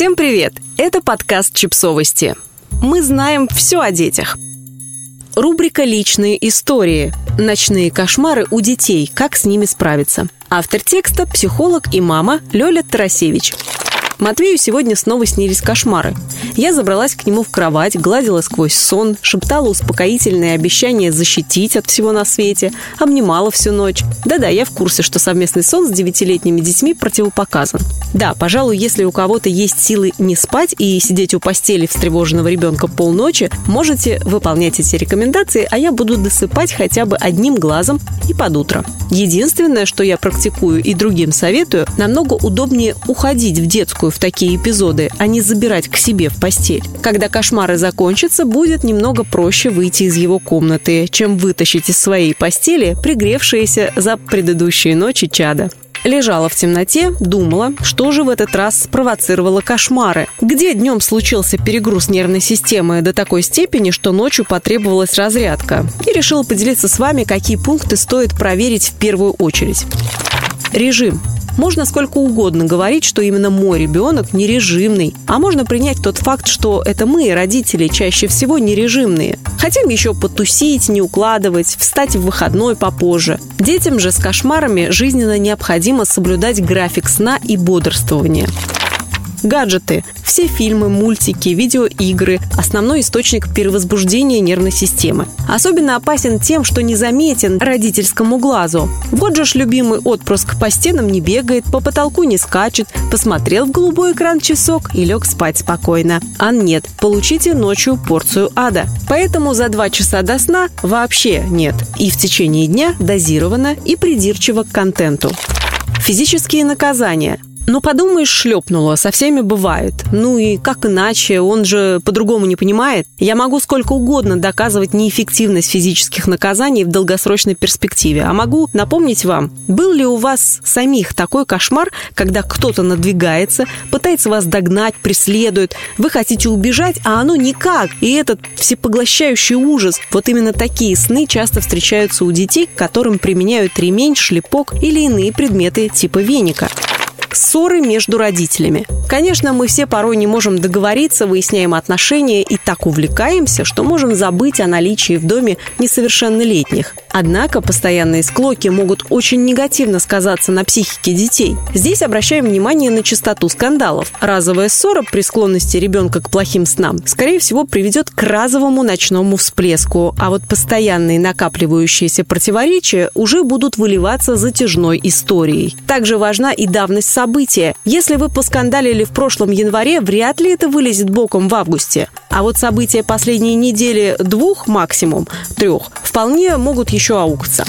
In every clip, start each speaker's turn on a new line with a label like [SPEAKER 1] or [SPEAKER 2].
[SPEAKER 1] Всем привет! Это подкаст «Чипсовости». Мы знаем все о детях. Рубрика «Личные истории». Ночные кошмары у детей. Как с ними справиться. Автор текста – психолог и мама Лёля Тарасевич. Матвею сегодня снова снились кошмары. Я забралась к нему в кровать, гладила сквозь сон, шептала успокоительные обещания защитить от всего на свете, обнимала всю ночь. Да-да, я в курсе, что совместный сон с девятилетними детьми противопоказан. Да, пожалуй, если у кого-то есть силы не спать и сидеть у постели встревоженного ребенка полночи, можете выполнять эти рекомендации, а я буду досыпать хотя бы одним глазом и под утро. Единственное, что я практикую и другим советую, намного удобнее уходить в детскую в такие эпизоды, а не забирать к себе в постель. Когда кошмары закончатся, будет немного проще выйти из его комнаты, чем вытащить из своей постели пригревшиеся за предыдущие ночи чада. Лежала в темноте, думала, что же в этот раз спровоцировало кошмары. Где днем случился перегруз нервной системы до такой степени, что ночью потребовалась разрядка. И решила поделиться с вами, какие пункты стоит проверить в первую очередь. Режим. Можно сколько угодно говорить, что именно мой ребенок нережимный, а можно принять тот факт, что это мы, родители, чаще всего нережимные. Хотим еще потусить, не укладывать, встать в выходной попозже. Детям же с кошмарами жизненно необходимо соблюдать график сна и бодрствования. Гаджеты. Все фильмы, мультики, видеоигры – основной источник перевозбуждения нервной системы. Особенно опасен тем, что незаметен родительскому глазу. Вот же ж любимый отпрыск по стенам не бегает, по потолку не скачет, посмотрел в голубой экран часок и лег спать спокойно. А нет, получите ночью порцию ада. Поэтому за два часа до сна вообще нет. И в течение дня дозировано и придирчиво к контенту. Физические наказания. Ну, подумаешь, шлепнула, со всеми бывает. Ну и как иначе, он же по-другому не понимает. Я могу сколько угодно доказывать неэффективность физических наказаний в долгосрочной перспективе. А могу напомнить вам, был ли у вас самих такой кошмар, когда кто-то надвигается, пытается вас догнать, преследует, вы хотите убежать, а оно никак. И этот всепоглощающий ужас, вот именно такие сны часто встречаются у детей, которым применяют ремень, шлепок или иные предметы типа веника ссоры между родителями. Конечно, мы все порой не можем договориться, выясняем отношения и так увлекаемся, что можем забыть о наличии в доме несовершеннолетних. Однако постоянные склоки могут очень негативно сказаться на психике детей. Здесь обращаем внимание на частоту скандалов. Разовая ссора при склонности ребенка к плохим снам, скорее всего, приведет к разовому ночному всплеску, а вот постоянные накапливающиеся противоречия уже будут выливаться затяжной историей. Также важна и давность события. Если вы поскандалили в прошлом январе, вряд ли это вылезет боком в августе. А вот события последней недели двух максимум, трех, вполне могут еще аукаться.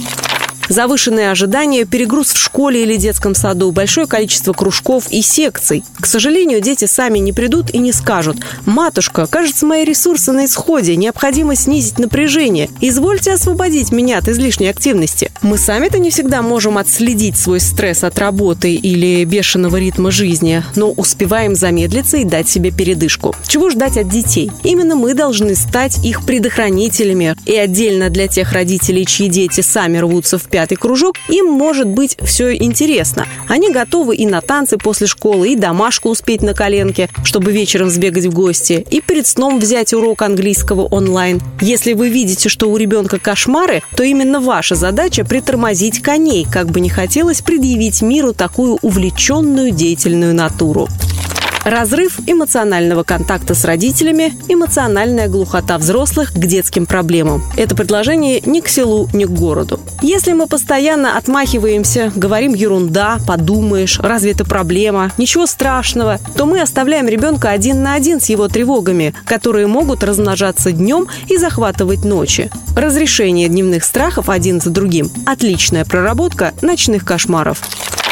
[SPEAKER 1] Завышенные ожидания, перегруз в школе или детском саду, большое количество кружков и секций. К сожалению, дети сами не придут и не скажут «Матушка, кажется, мои ресурсы на исходе, необходимо снизить напряжение. Извольте освободить меня от излишней активности». Мы сами-то не всегда можем отследить свой стресс от работы или бешеного ритма жизни, но успеваем замедлиться и дать себе передышку. Чего ждать от детей? Именно мы должны стать их предохранителями. И отдельно для тех родителей, чьи дети сами рвутся в пятый пятый кружок, им может быть все интересно. Они готовы и на танцы после школы, и домашку успеть на коленке, чтобы вечером сбегать в гости, и перед сном взять урок английского онлайн. Если вы видите, что у ребенка кошмары, то именно ваша задача притормозить коней, как бы не хотелось предъявить миру такую увлеченную деятельную натуру. Разрыв эмоционального контакта с родителями, эмоциональная глухота взрослых к детским проблемам. Это предложение ни к селу, ни к городу. Если мы постоянно отмахиваемся, говорим ерунда, подумаешь, разве это проблема, ничего страшного, то мы оставляем ребенка один на один с его тревогами, которые могут размножаться днем и захватывать ночи. Разрешение дневных страхов один за другим – отличная проработка ночных кошмаров.